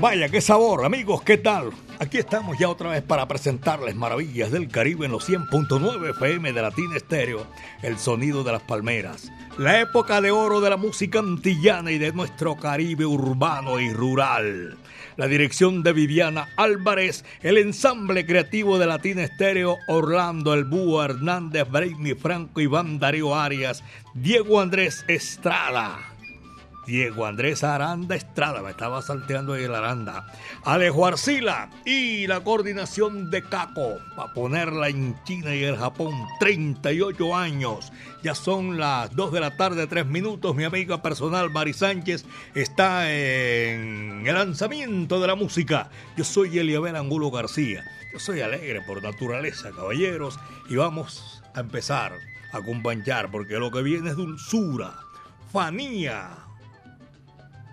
Vaya, qué sabor, amigos, ¿qué tal? Aquí estamos ya otra vez para presentarles Maravillas del Caribe en los 100.9 FM de Latina Estéreo, el sonido de las palmeras. La época de oro de la música antillana y de nuestro Caribe urbano y rural. La dirección de Viviana Álvarez, el ensamble creativo de Latina Estéreo, Orlando El Hernández, Brainy Franco, Iván Darío Arias, Diego Andrés Estrada. Diego Andrés Aranda Estrada, me estaba salteando ahí el Aranda. Alejo Arcila y la coordinación de Caco, para ponerla en China y el Japón, 38 años. Ya son las 2 de la tarde, 3 minutos. Mi amiga personal Mari Sánchez está en el lanzamiento de la música. Yo soy Eliabel Angulo García. Yo soy alegre por naturaleza, caballeros. Y vamos a empezar a acompañar, porque lo que viene es dulzura, fanía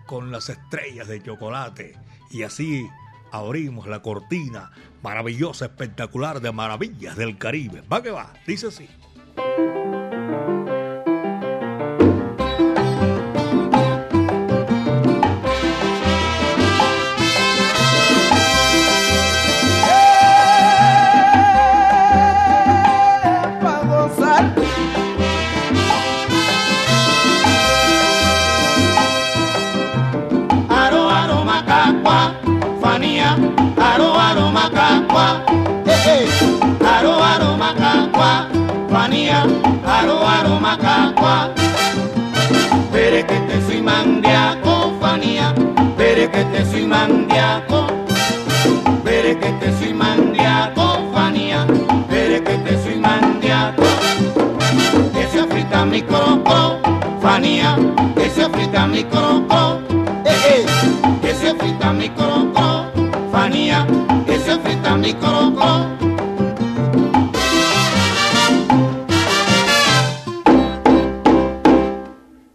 con las estrellas de chocolate. Y así abrimos la cortina maravillosa, espectacular de maravillas del Caribe. Va que va, dice así. Aro aro macacua. Pere que te soy mandiaco, fanía, pere que te soy mandiaco. Pere que te soy mandiaco, fanía, pere que te soy mandiaco. Que se afrita mi croco, fanía, que se afrita mi croco. Eh, eh, que se afrita mi croco, mi.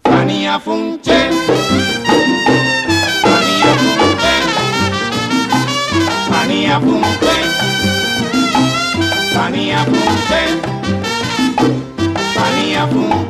Fania Funche, Fania Funche, Fania Funche, Fania Funche, Fania Funche.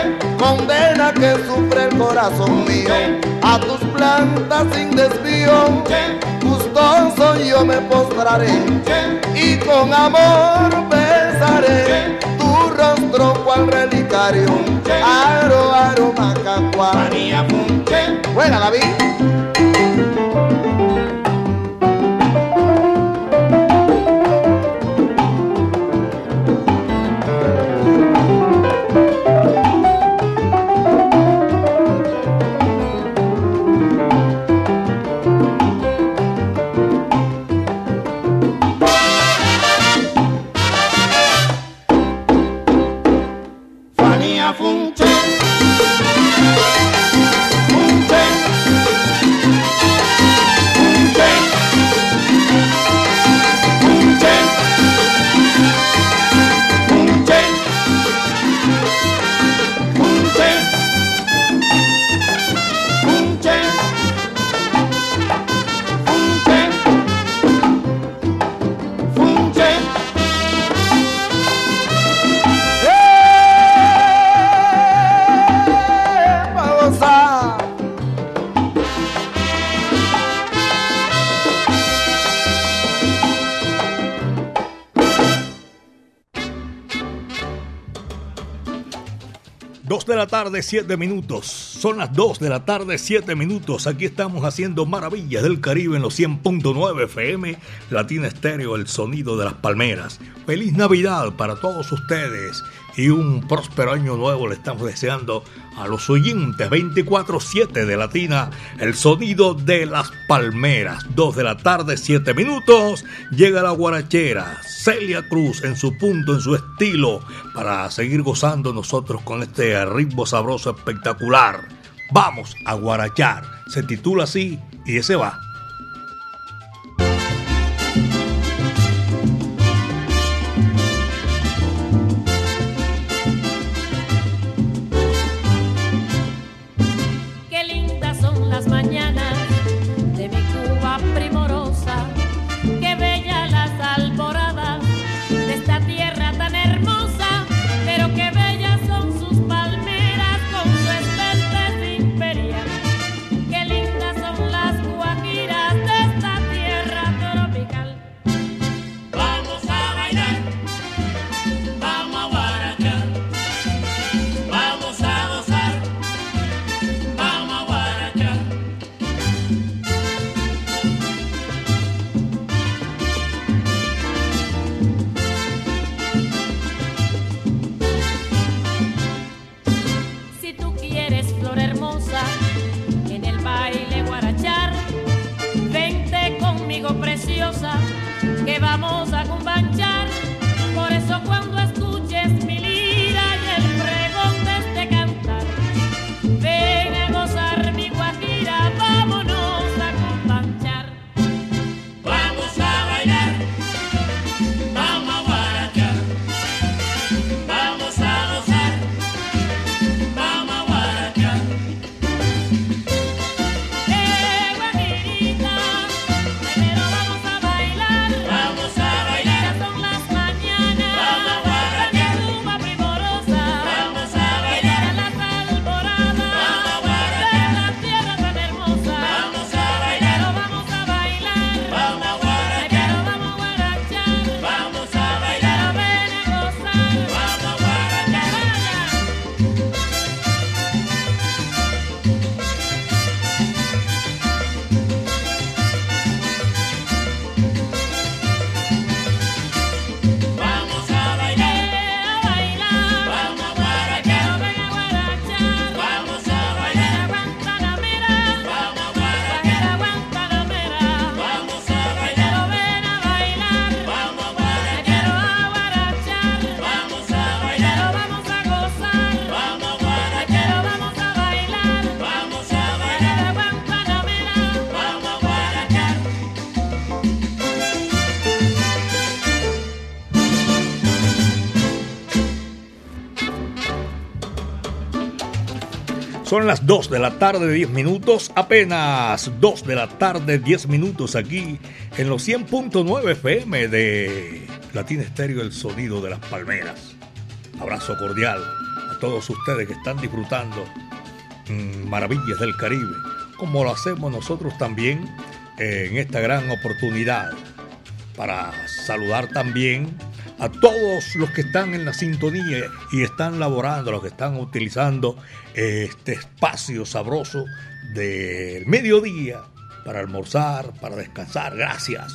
condena que sufre el corazón mío. A tus plantas sin desvío, gustoso yo me postraré y con amor besaré tu rostro cual relicario. Aro, aro, macacua. Buena David. Tarde, 7 minutos. Son las 2 de la tarde, 7 minutos. Aquí estamos haciendo maravillas del Caribe en los 100.9 FM, Latina Estéreo, el sonido de las palmeras. Feliz Navidad para todos ustedes y un próspero año nuevo le estamos deseando a los oyentes 24-7 de Latina, el sonido de las palmeras. 2 de la tarde, 7 minutos, llega la guarachera, Celia Cruz en su punto, en su estilo, para seguir gozando nosotros con este ritmo sabroso espectacular. Vamos a guarachar, se titula así y ese va. Son las 2 de la tarde, 10 minutos, apenas 2 de la tarde, 10 minutos aquí en los 100.9 FM de Latina Estéreo, el sonido de las palmeras. Abrazo cordial a todos ustedes que están disfrutando mm, maravillas del Caribe, como lo hacemos nosotros también en esta gran oportunidad para saludar también a todos los que están en la sintonía y están laborando, los que están utilizando este espacio sabroso del mediodía para almorzar, para descansar. Gracias.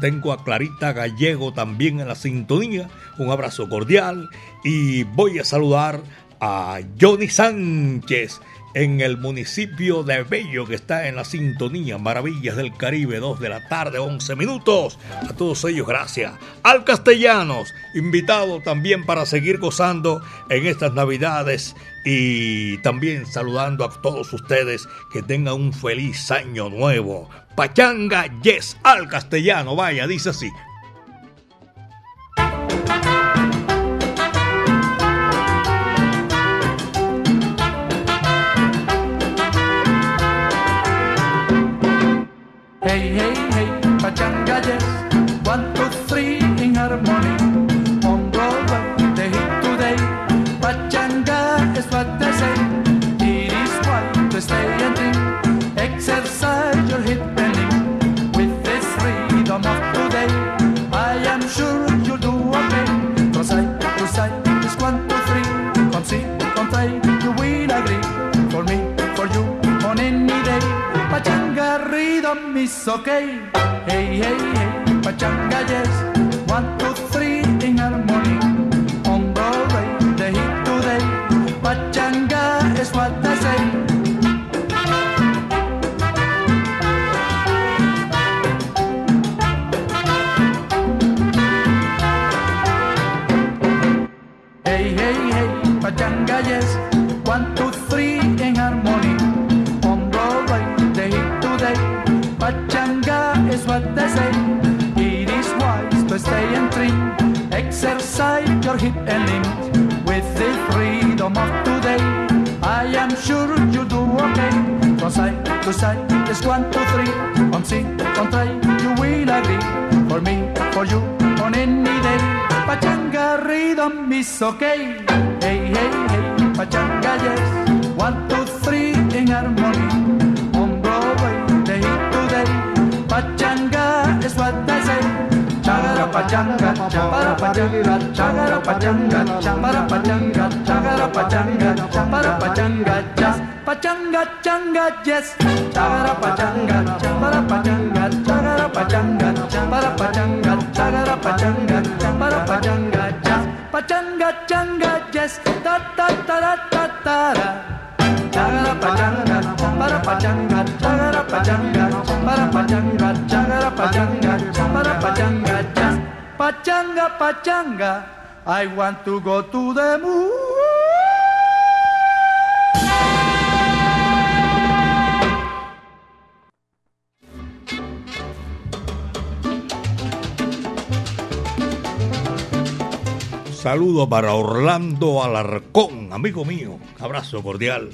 Tengo a Clarita Gallego también en la sintonía. Un abrazo cordial y voy a saludar a Johnny Sánchez en el municipio de Bello que está en la sintonía Maravillas del Caribe, 2 de la tarde, 11 minutos. A todos ellos, gracias. Al Castellanos, invitado también para seguir gozando en estas Navidades y también saludando a todos ustedes que tengan un feliz año nuevo. Pachanga Yes al castellano, vaya, dice así. Is okay. Hey, hey, hey, pachanga, yes. Stay. Exercise your hip and limbs with the freedom of today. I am sure you'll do okay. From side to side, just one, two, three. On see, on try, you will agree. For me, for you, on any day. Pachanga rhythm is okay. Hey, hey, hey, pachanga, yes. One, two, three in harmony. On Broadway, the hit today. Pachanga is what they say. Chagara pachanga, chapara pachanga, chagara pachanga, chapara pachanga, chagara pachanga, chapara pachanga, just pachanga, changa, yes. Chagara pachanga, chapara pachanga, chagara pachanga, chapara pachanga, chagara pachanga, chapara pachanga, just pachanga, changa, yes. Ta ta ta ta ta ta. Chagara pachanga, para pachanga, chagara pachanga, para pachanga, chagara pachanga, para pachanga, just pachanga, pachanga. I want to go to the moon. Saludo para Orlando Alarcón, amigo mío. Abrazo cordial.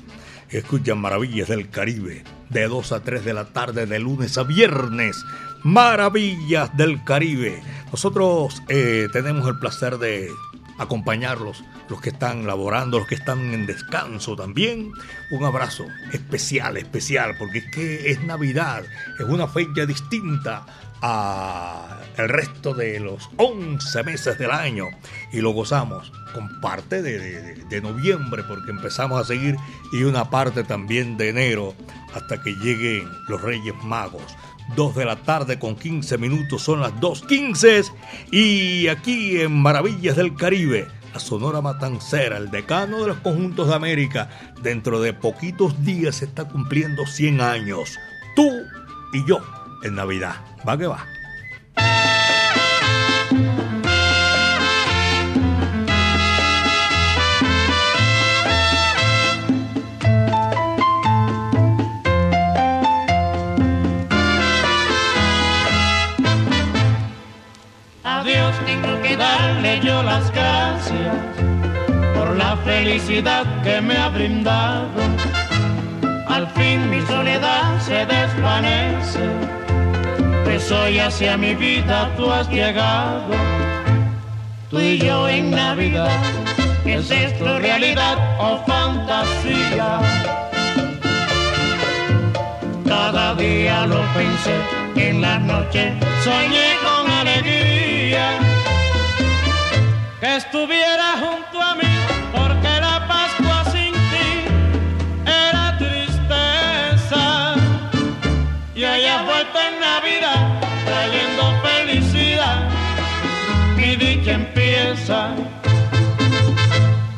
Escuchan Maravillas del Caribe de 2 a 3 de la tarde de lunes a viernes. Maravillas del Caribe. Nosotros eh, tenemos el placer de acompañarlos, los que están laborando, los que están en descanso también. Un abrazo especial, especial, porque es que es Navidad, es una fecha distinta a el resto de los 11 meses del año y lo gozamos con parte de, noviembre porque empezamos a seguir y una parte también de enero hasta que lleguen los Reyes Magos. 2 de la tarde con 15 minutos, son las 2.15 y aquí en Maravillas del Caribe, la Sonora Matancera, el decano de los conjuntos de América, dentro de poquitos días se está cumpliendo 100 años. Tú y yo en Navidad. Va que va. Darle yo las gracias por la felicidad que me ha brindado. Al fin mi soledad se desvanece, pues hoy hacia mi vida tú has llegado. Tú y yo en Navidad, ¿es esto realidad o fantasía? Cada día lo pensé, en la noche soñé con alegría que estuviera junto a mí, porque la Pascua sin ti era tristeza. Y has vuelto en Navidad, trayendo felicidad, mi dicha empieza.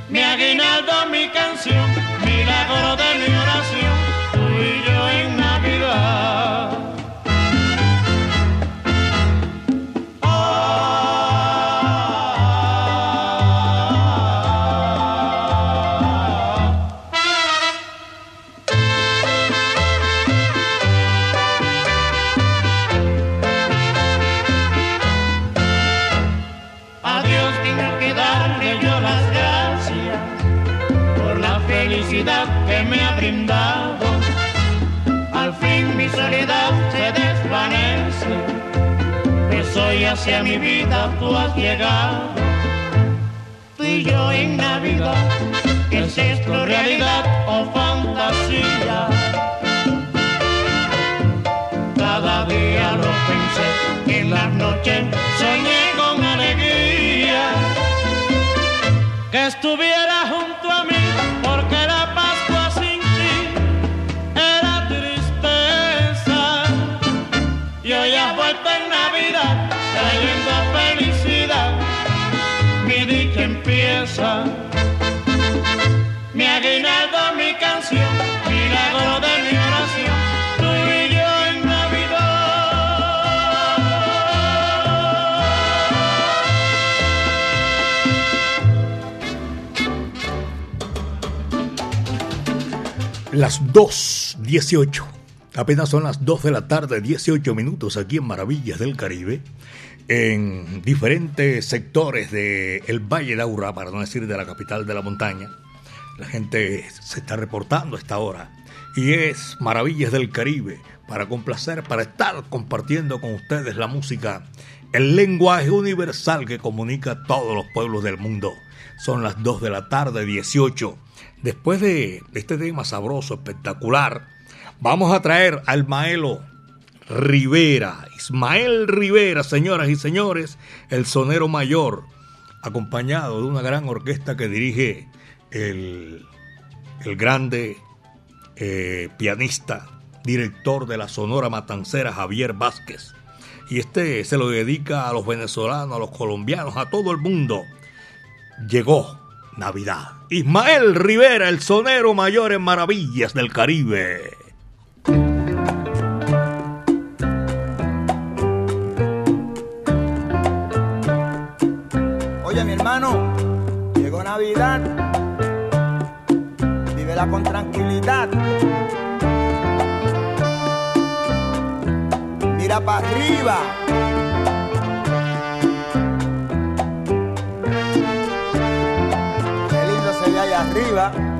Mi aguinaldo, mi canción, milagro de mi oración, hoy hacia mi vida tú has llegado. Tú y yo en Navidad, ¿es esto realidad o fantasía? Cada día lo pensé, en las noches Las 2.18. Apenas son las 2 de la tarde, 18 minutos aquí en Maravillas del Caribe, en diferentes sectores del Valle de Aura, para no decir de la capital de la montaña. La gente se está reportando a esta hora. Y es Maravillas del Caribe, para complacer, para estar compartiendo con ustedes la música, el lenguaje universal que comunica a todos los pueblos del mundo. Son las 2 de la tarde, 18 Después de este tema sabroso, espectacular, vamos a traer al Maelo Rivera, Ismael Rivera, señoras y señores, el sonero mayor, acompañado de una gran orquesta que dirige el, el grande eh, pianista, director de la Sonora Matancera, Javier Vázquez. Y este se lo dedica a los venezolanos, a los colombianos, a todo el mundo. Llegó Navidad. Ismael Rivera, el sonero mayor en Maravillas del Caribe. Oye, mi hermano, llegó Navidad. Vívela con tranquilidad. Mira para arriba. Arriba.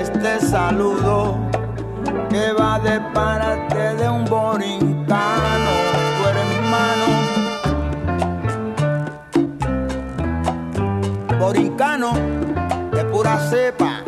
Este saludo que va de parte de un borincano, tu hermano. Borincano de pura cepa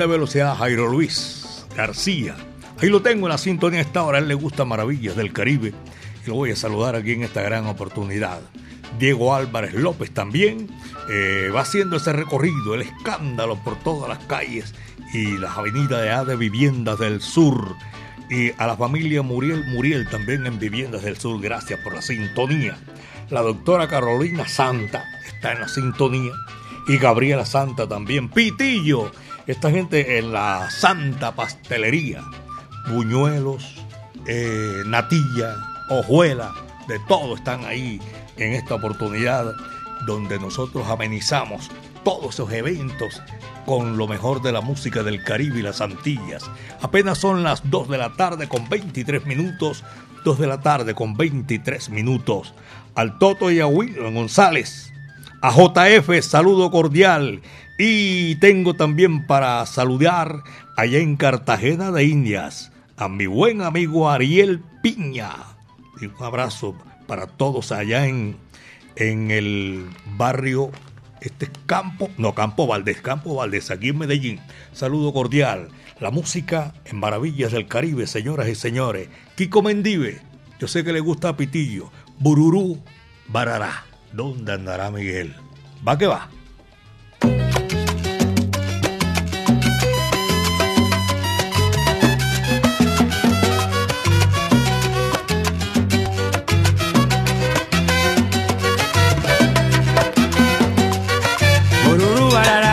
tremenda velocidad Jairo Luis García. Ahí lo tengo en la sintonía esta hora. A él le gusta Maravillas del Caribe. Y lo voy a saludar aquí en esta gran oportunidad. Diego Álvarez López también eh, va haciendo ese recorrido, el escándalo por todas las calles y las avenidas de, de Viviendas del Sur. Y a la familia Muriel Muriel también en Viviendas del Sur, gracias por la sintonía. La doctora Carolina Santa está en la sintonía. Y Gabriela Santa también. Pitillo, esta gente en la Santa Pastelería. Buñuelos, eh, natilla, hojuela, de todo están ahí en esta oportunidad donde nosotros amenizamos todos esos eventos con lo mejor de la música del Caribe y las Antillas. Apenas son las 2 de la tarde con 23 minutos, 2 de la tarde con 23 minutos. Al Toto y a William González, a JF, saludo cordial. Y tengo también para saludar allá en Cartagena de Indias a mi buen amigo Ariel Piña. Y un abrazo para todos allá en, en el barrio, este Campo, no, Campo Valdés, Campo Valdés, aquí en Medellín. Saludo cordial. La música en Maravillas del Caribe, señoras y señores. Kiko Mendive, yo sé que le gusta a Pitillo. Bururú, Barará. ¿Dónde andará Miguel? Va que va. Bururú, barará.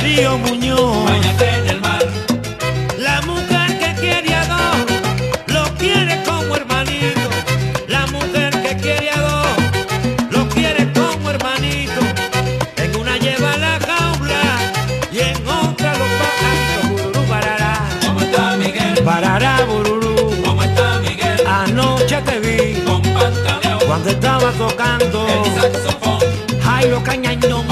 Darío Muñoz. bañate en el mar. La mujer que quiere a dos, lo quiere como hermanito. La mujer que quiere a dos, lo quiere como hermanito. En una lleva la jaula y en otra los pajaritos. Bururú, barará, ¿Cómo está Miguel? barará, bururú. ¿Cómo está Miguel? Anoche te vi Con pantaleón, cuando estaba tocando el saxofón, Jairo Cañañón,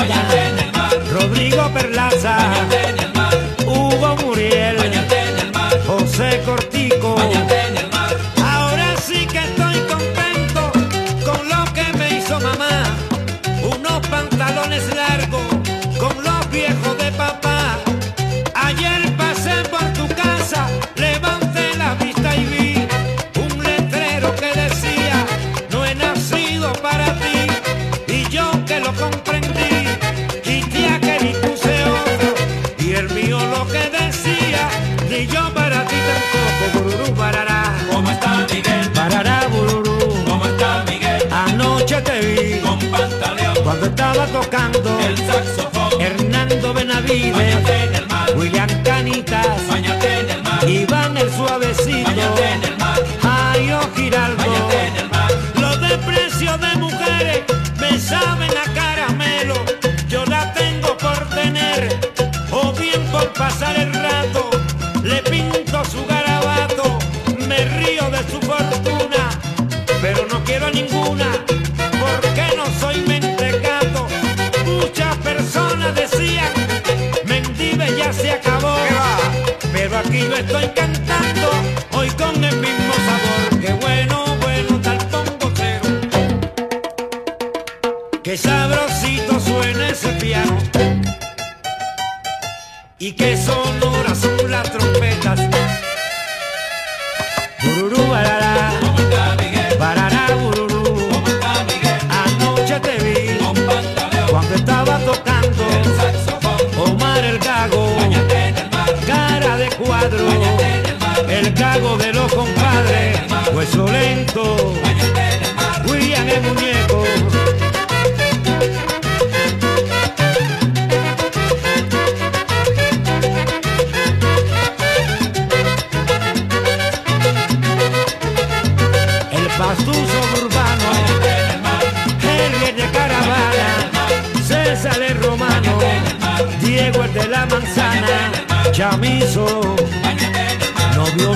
de los compadres, hueso lento. William el muñeco. El pastuso urbano, Henry de Caravana, César el Romano, Diego el de la Manzana, Chamizo, novio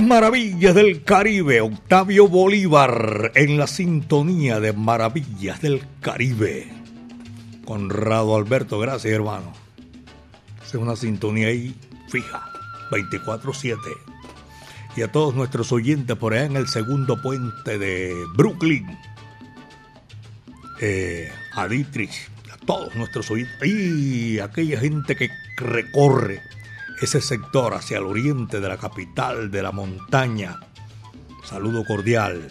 Maravillas del Caribe, Octavio Bolívar en la sintonía de Maravillas del Caribe. Conrado Alberto, gracias hermano. Es una sintonía ahí fija, 24-7. Y a todos nuestros oyentes por allá en el segundo puente de Brooklyn. Eh, a Dietrich, a todos nuestros oyentes. Y aquella gente que recorre ese sector hacia el oriente de la capital de la montaña. Saludo cordial.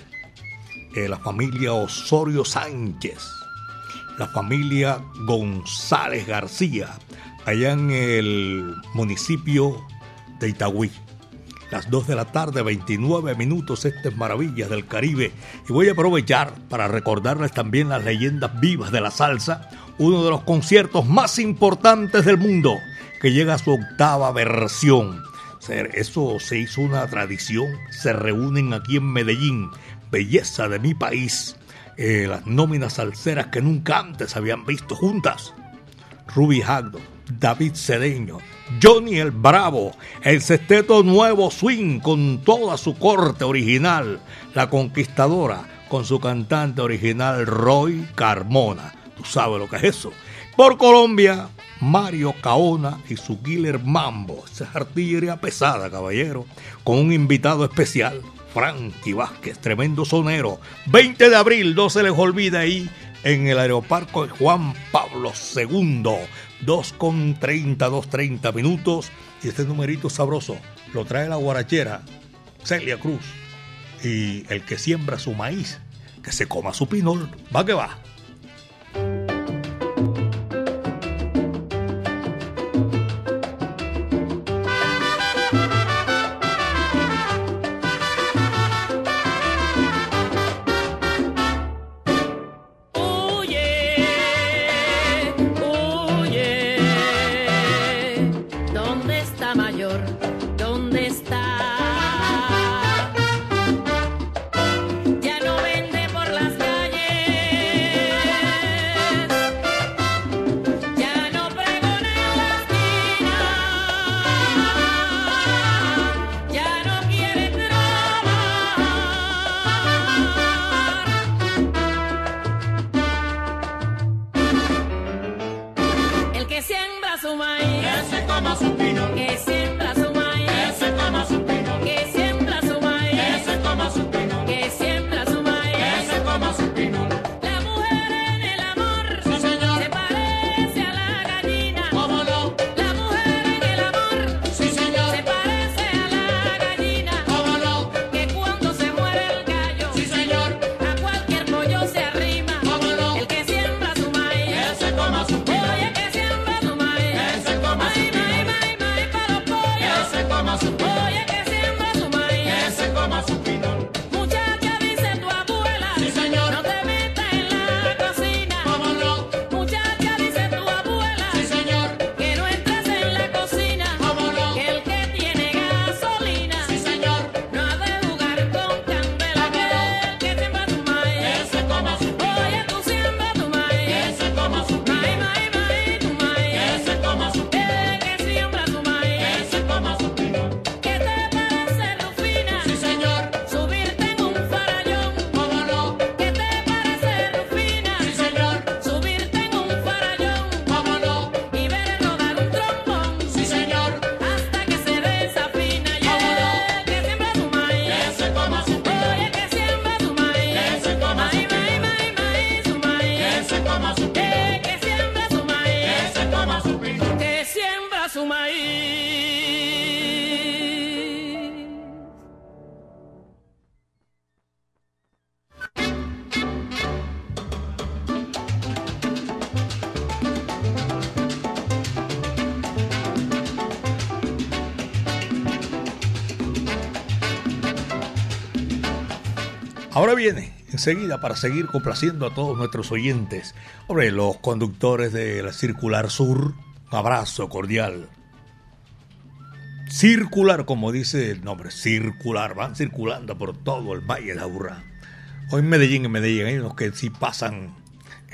Eh, la familia Osorio Sánchez, la familia González García, allá en el municipio de Itagüí. Las 2 de la tarde, 29 minutos, estas maravillas del Caribe. Y voy a aprovechar para recordarles también las leyendas vivas de la salsa, uno de los conciertos más importantes del mundo que llega a su octava versión. Eso se hizo una tradición, se reúnen aquí en Medellín, belleza de mi país, eh, las nóminas salseras que nunca antes habían visto juntas. Ruby Hagdo, David Cedeño, Johnny el Bravo, el sexteto Nuevo Swing con toda su corte original, La Conquistadora con su cantante original Roy Carmona. Tú sabes lo que es eso. Por Colombia, Mario Caona y su killer Mambo. Esa es artillería pesada, caballero. Con un invitado especial, Frankie Vázquez, tremendo sonero. 20 de abril, no se les olvide ahí en el aeroparco de Juan Pablo II. 2 con 30, 2.30 minutos. Y este numerito sabroso lo trae la guarachera Celia Cruz. Y el que siembra su maíz, que se coma su pinol. Va que va. Ahora viene enseguida para seguir complaciendo a todos nuestros oyentes. Hombre, los conductores de la Circular Sur, un abrazo cordial. Circular, como dice el nombre, circular, van circulando por todo el Valle de Aburrá. Hoy en Medellín, en Medellín, hay unos que sí pasan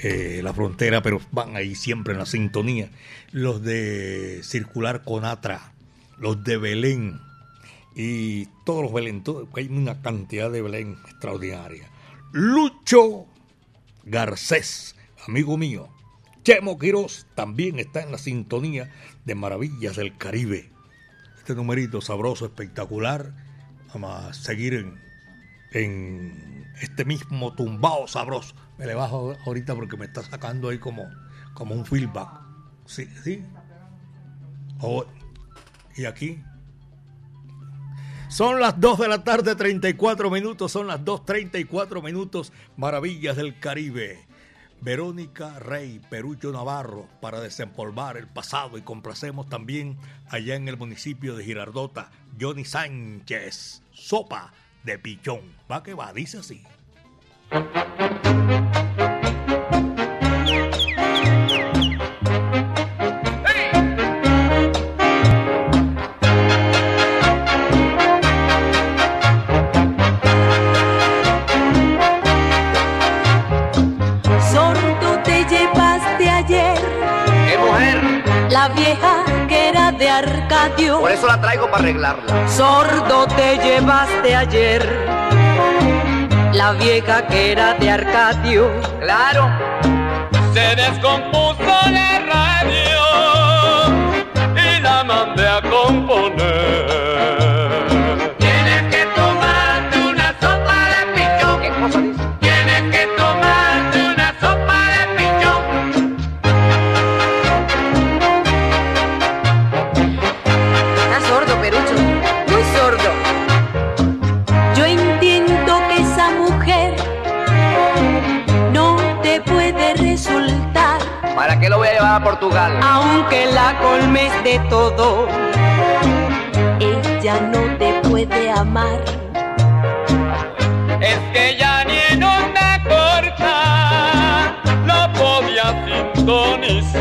eh, la frontera, pero van ahí siempre en la sintonía. Los de Circular Conatra, los de Belén y todos los Belén, todo, hay una cantidad de Belén extraordinaria. Lucho Garcés, amigo mío. Chemo Quiroz también está en la sintonía de Maravillas del Caribe. Este numerito sabroso, espectacular. Vamos a seguir en, este mismo tumbao sabroso. Me le bajo ahorita porque me está sacando ahí como, como un feedback. Sí, sí. Oh, y aquí. Son las 2 de la tarde, 34 minutos. Son las 2.34 minutos. Maravillas del Caribe. Verónica Rey, Perucho Navarro, para desempolvar el pasado y complacemos también allá en el municipio de Girardota, Johnny Sánchez, sopa de pichón. Va que va, dice así. Por eso la traigo para arreglarla. Sordo te llevaste ayer la vieja que era de Arcadio. Claro. Se descompuso la radio y la mandé a componer. A Portugal? aunque la colmes de todo. Ella no te puede amar. Es que ya ni en onda corta la podía sintonizar.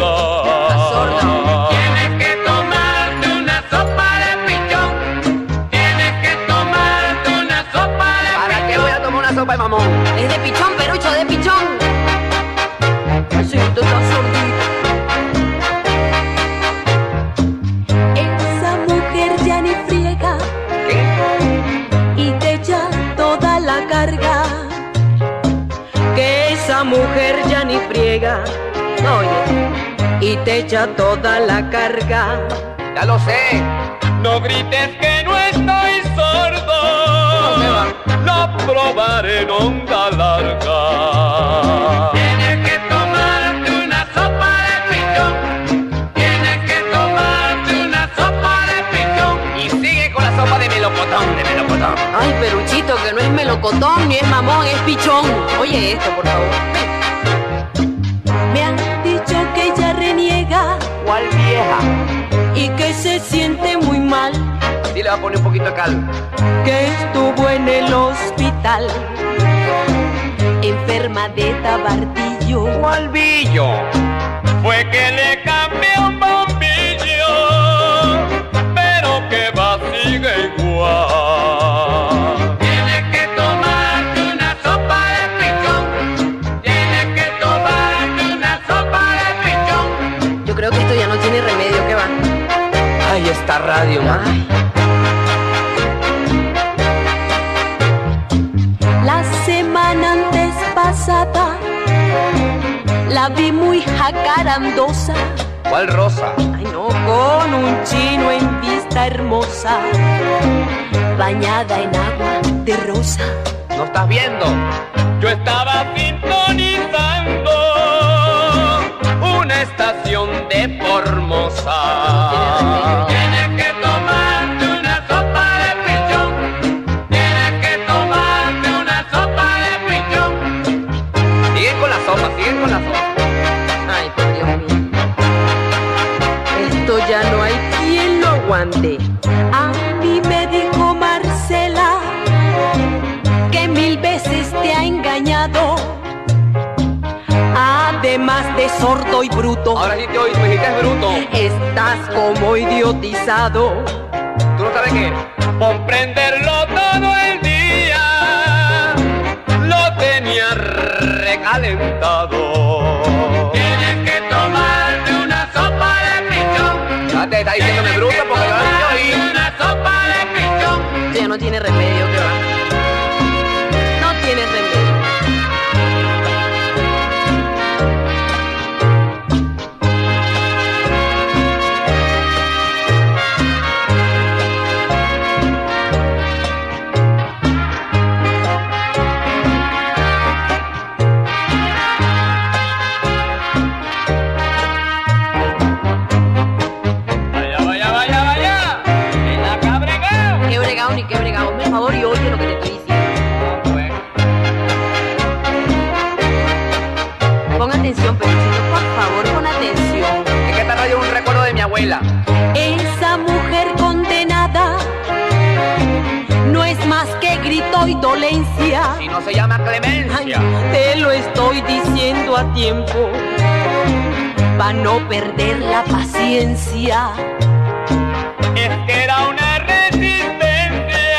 Tienes que tomarte una sopa de pichón. Tienes que tomarte una sopa de ¿Para qué voy a tomar una sopa de mamón? Es de pichón, Perucho, de pichón. Esa mujer ya ni friega, oye, y te echa toda la carga. Ya lo sé. No grites que no estoy sordo. Lo probaré en onda larga. Peruchito, que no es melocotón ni es mamón, es pichón. Oye esto, por favor. Me han dicho que ella reniega ¿Cuál vieja? y que se siente muy mal, Sí, le va a poner un poquito de cal. que estuvo en el hospital, enferma de tabardillo. ¿Cuál billo? Fue que le cambié un esta radio, ma. La semana antes pasada la vi muy jacarandosa. ¿Cuál rosa? Ay no, con un chino en vista hermosa, bañada en agua de rosa. ¿No estás viendo? Yo estaba sintonizando una estación de Formosa. A mí me dijo Marcela que mil veces te ha engañado. Además de sordo y bruto. Ahora sí te oís, me dijiste bruto. Estás como idiotizado. ¿Tú no sabes qué? Comprenderlo todo el día. Lo tenía recalentado. Tienes que tomarte una sopa de pichón. Ya te está diciéndome bruto no tiene remedio, que va. No se llama Ay, clemencia. te lo estoy diciendo a tiempo. Pa' no perder la paciencia. Es que era una resistencia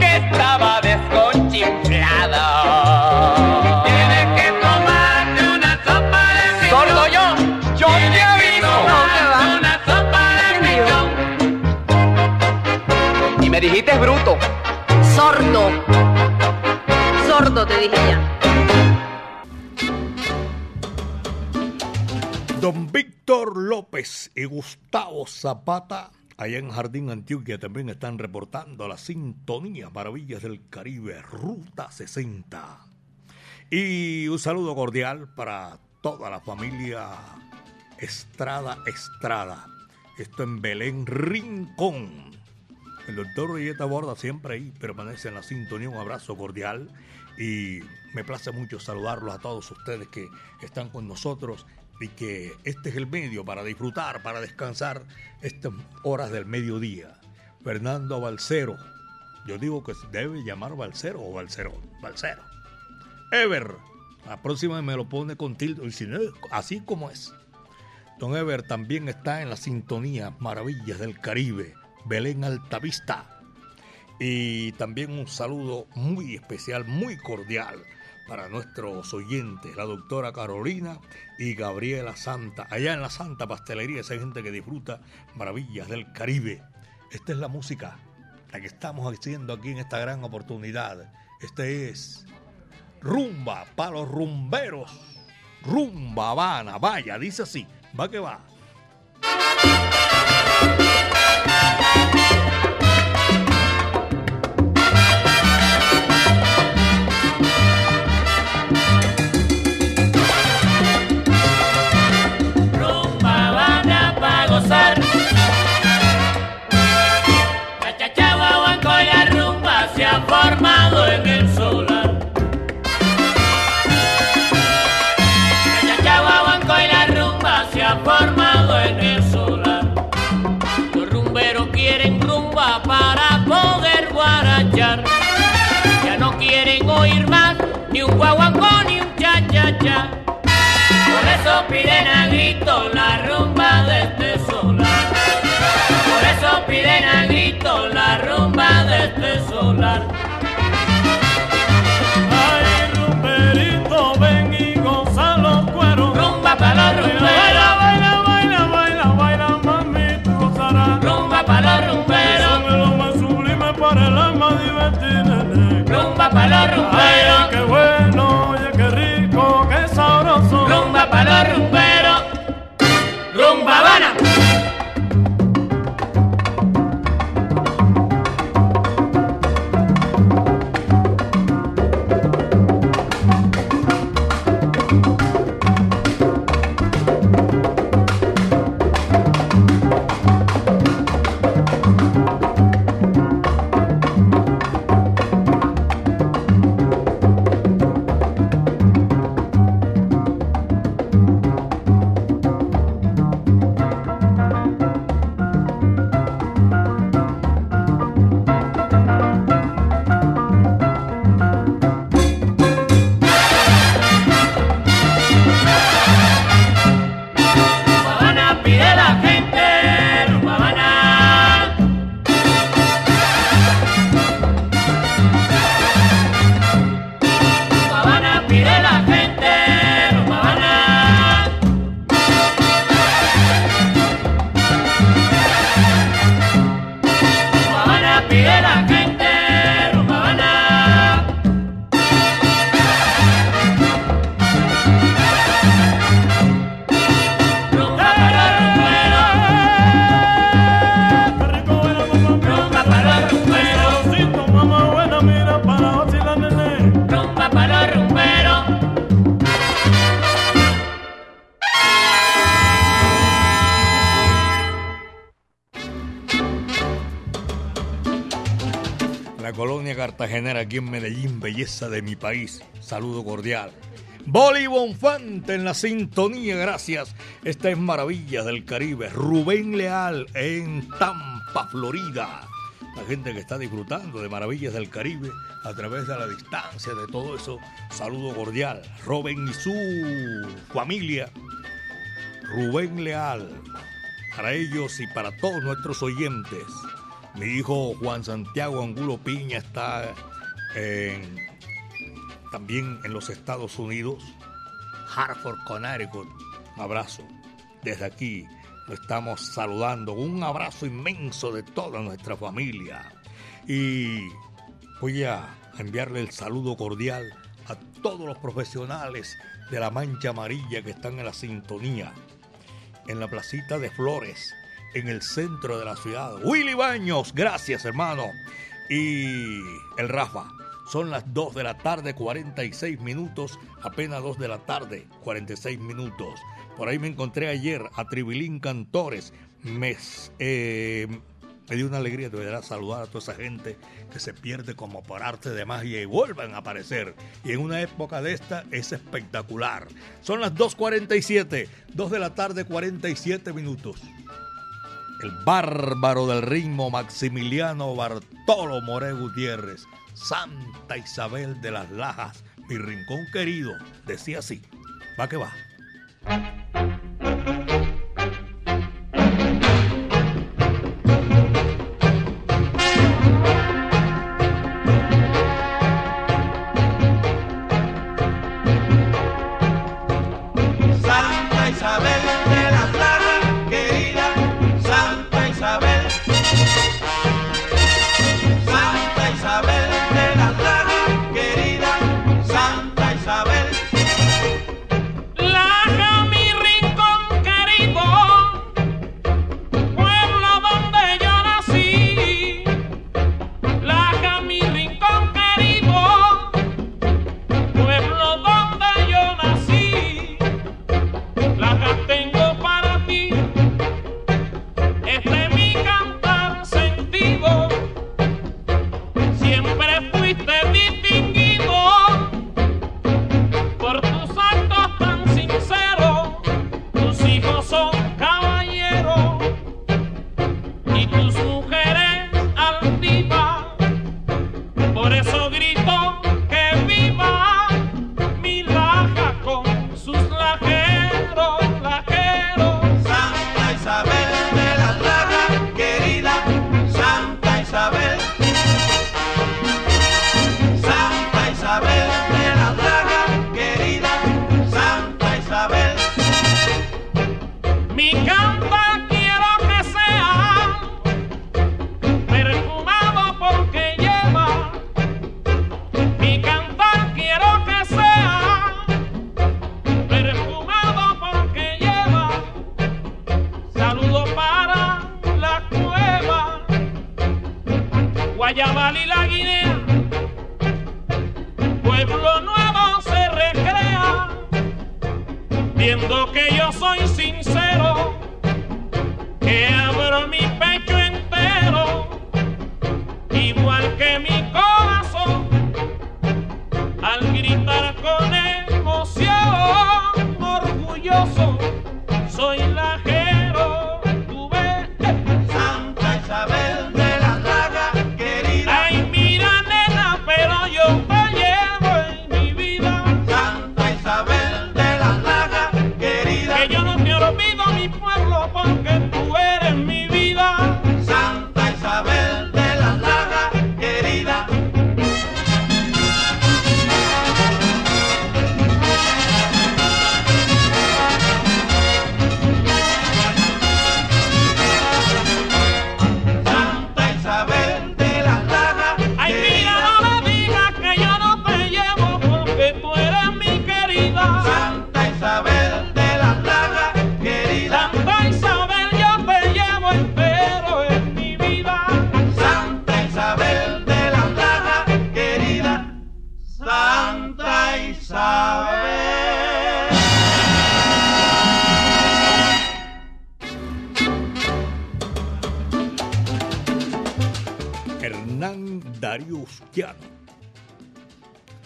que estaba desconchinflada. Tienes que tomarte una sopa de pichón. Sordo yo. Yo te aviso. tomarte una sopa de pichón. Y me dijiste bruto. Sordo. Don Víctor López y Gustavo Zapata, allá en Jardín Antioquia, también están reportando la sintonía Maravillas del Caribe, Ruta 60. Y un saludo cordial para toda la familia Estrada Estrada. Esto en Belén Rincón. El doctor Rilleta Borda siempre ahí permanece en la sintonía. Un abrazo cordial y me place mucho saludarlos a todos ustedes que están con nosotros y que este es el medio para disfrutar, para descansar estas horas del mediodía. Fernando Balcero. Yo digo que debe llamar Balcero o Balcero. Balcero. Ever. La próxima me lo pone con tilde, y si no, así como es. Don Ever también está en la sintonía Maravillas del Caribe, Belén Altavista. Y también un saludo muy especial, muy cordial para nuestros oyentes, la doctora Carolina y Gabriela Santa. Allá en la Santa Pastelería, esa gente que disfruta Maravillas del Caribe. Esta es la música, la que estamos haciendo aquí en esta gran oportunidad. Este es Rumba para los rumberos. Rumba Habana, vaya, dice así, va que va. Grito la rumba de este solar. Por eso piden a grito la rumba de este solar. Ay, rumberito, ven y goza los cueros. Rumba para los Baila, rumberos, baila, baila, baila, baila, mami, tú gozarás. rumba para los rumberos, Son lo más sublime para el alma divertida. rumba para los Ay, rumberos, qué bueno, oye, qué rico, qué sabroso. rumba para los rumberos, De mi país. Saludo cordial. Boli Bonfante en la sintonía, gracias. Esta es Maravillas del Caribe. Rubén Leal en Tampa, Florida. La gente que está disfrutando de Maravillas del Caribe a través de la distancia, de todo eso. Saludo cordial. Rubén y su familia. Rubén Leal. Para ellos y para todos nuestros oyentes. Mi hijo Juan Santiago Angulo Piña está en también en los Estados Unidos, Hartford, Connecticut. Un abrazo. Desde aquí lo estamos saludando. Un abrazo inmenso de toda nuestra familia. Y voy a enviarle el saludo cordial a todos los profesionales de la Mancha Amarilla que están en la sintonía. En la placita de Flores, en el centro de la ciudad. Willy Baños, gracias hermano. Y el Rafa, son las 2 de la tarde, 46 minutos, apenas 2 de la tarde, 46 minutos. Por ahí me encontré ayer a Tribilín Cantores. Me, eh, me dio una alegría de saludar a toda esa gente que se pierde como por arte de magia y vuelven a aparecer. Y en una época de esta es espectacular. Son las 2.47, 2 de la tarde, 47 minutos. El bárbaro del ritmo Maximiliano Bartolo More Gutiérrez Santa Isabel de las Lajas, mi rincón querido, decía así. Va que va.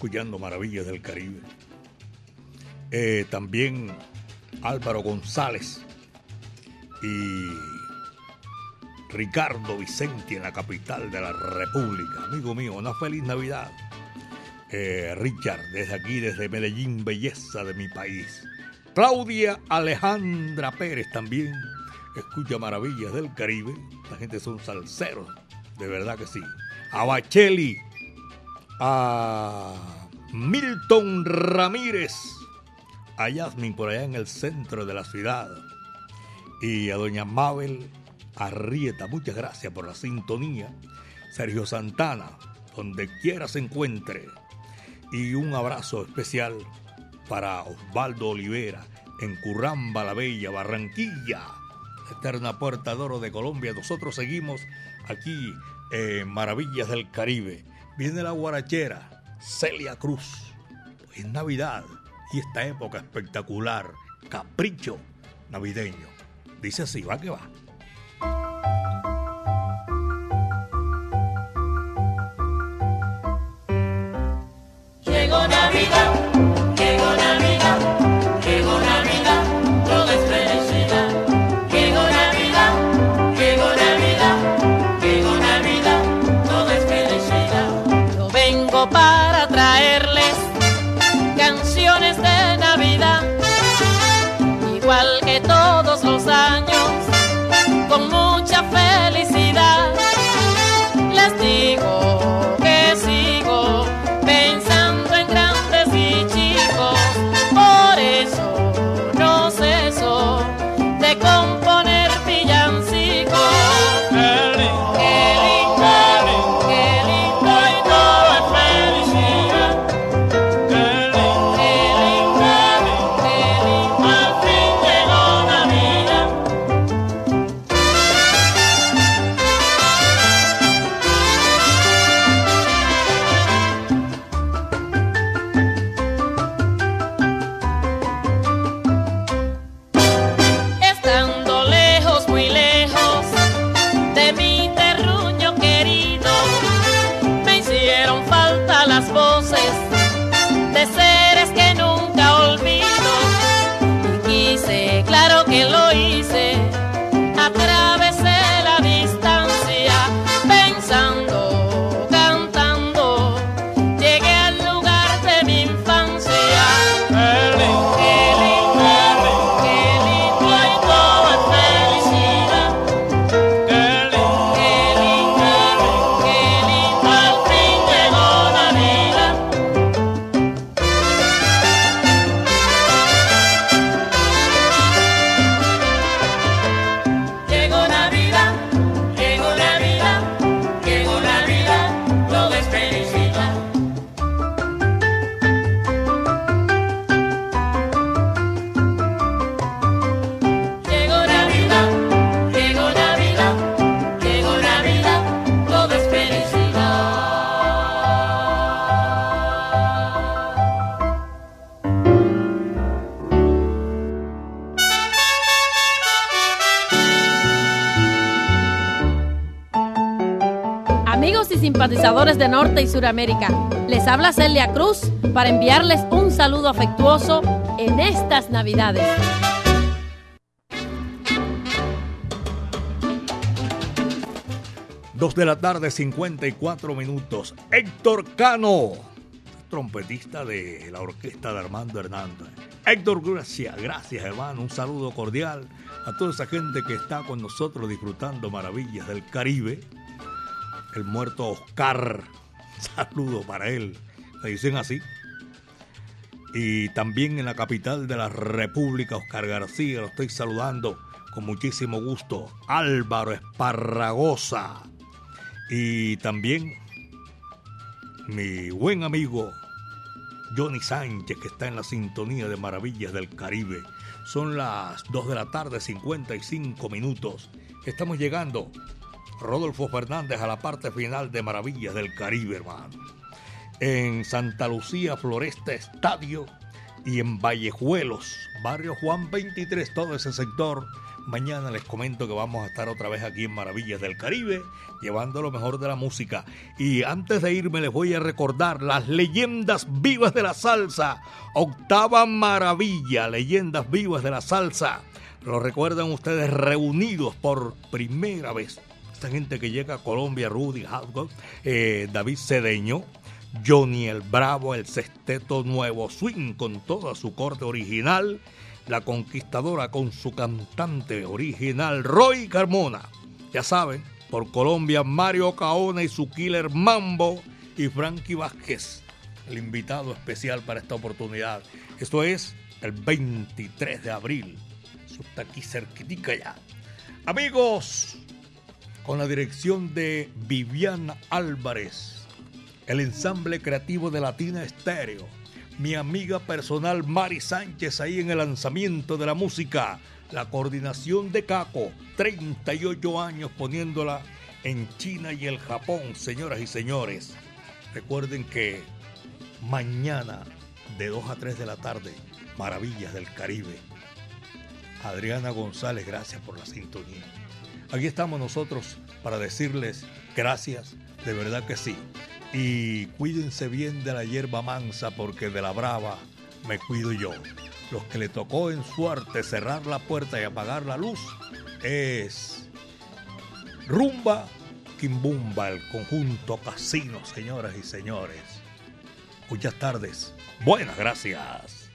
Escuchando Maravillas del Caribe. Eh, también Álvaro González y Ricardo Vicente en la capital de la República. Amigo mío, una feliz Navidad. Eh, Richard, desde aquí, desde Medellín, belleza de mi país. Claudia Alejandra Pérez también escucha Maravillas del Caribe. La gente son salseros, de verdad que sí. A Bacheli, a Milton Ramírez, a Yasmin por allá en el centro de la ciudad y a doña Mabel Arrieta, muchas gracias por la sintonía. Sergio Santana, donde quiera se encuentre. Y un abrazo especial para Osvaldo Olivera en Curramba la Bella, Barranquilla, eterna puerta de oro de Colombia. Nosotros seguimos aquí en Maravillas del Caribe. Viene la guarachera Celia Cruz. Hoy es Navidad y esta época espectacular, capricho navideño. Dice así, va que va. Llegó Navidad, Norte y Suramérica, les habla Celia Cruz para enviarles un saludo afectuoso en estas Navidades. Dos de la tarde, 54 minutos. Héctor Cano, trompetista de la orquesta de Armando Hernández. Héctor, gracias, gracias hermano. Un saludo cordial a toda esa gente que está con nosotros disfrutando maravillas del Caribe. El muerto Oscar, saludo para él. Le dicen así. Y también en la capital de la República, Oscar García, lo estoy saludando con muchísimo gusto. Álvaro Esparragosa. Y también mi buen amigo Johnny Sánchez, que está en la sintonía de Maravillas del Caribe. Son las 2 de la tarde, 55 minutos. Estamos llegando, Rodolfo Fernández, a la parte final de Maravillas del Caribe, hermano. En Santa Lucía, Floresta Estadio, y en Vallejuelos, barrio Juan 23, todo ese sector. Mañana les comento que vamos a estar otra vez aquí en Maravillas del Caribe, llevando lo mejor de la música. Y antes de irme les voy a recordar las leyendas vivas de la salsa. Octava maravilla, leyendas vivas de la salsa. Lo recuerdan ustedes reunidos por primera vez. Esta gente que llega a Colombia, Rudy Hasgott, eh, David Cedeño, Johnny el Bravo, el Sexteto Nuevo Swing con toda su corte original, La Conquistadora con su cantante original Roy Carmona. Ya saben, por Colombia Mario Caona y su killer Mambo y Frankie Vázquez, el invitado especial para esta oportunidad. Esto es el 23 de abril. Eso está aquí cerquitica ya. Amigos, con la dirección de Viviana Álvarez el ensamble creativo de Latina Estéreo, mi amiga personal Mari Sánchez ahí en el lanzamiento de la música, la coordinación de Caco, 38 años poniéndola en China y el Japón, señoras y señores. Recuerden que mañana de 2 a 3 de la tarde, Maravillas del Caribe. Adriana González, gracias por la sintonía. Aquí estamos nosotros para decirles gracias, de verdad que sí. Y cuídense bien de la hierba mansa porque de la brava me cuido yo. Los que le tocó en suerte cerrar la puerta y apagar la luz es Rumba Quimbumba, el conjunto casino, señoras y señores. Muchas tardes. Buenas gracias.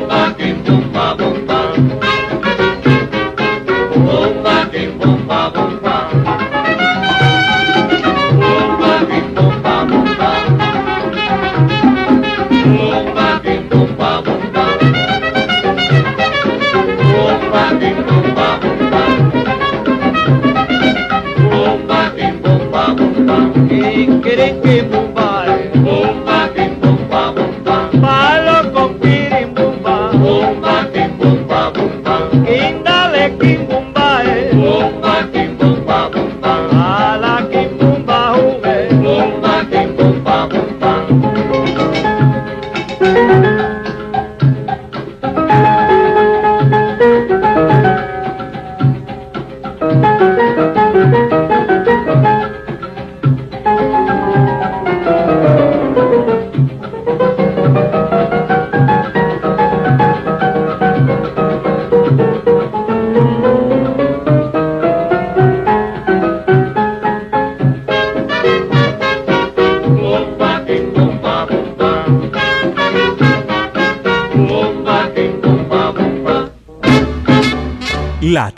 Bomba, eh.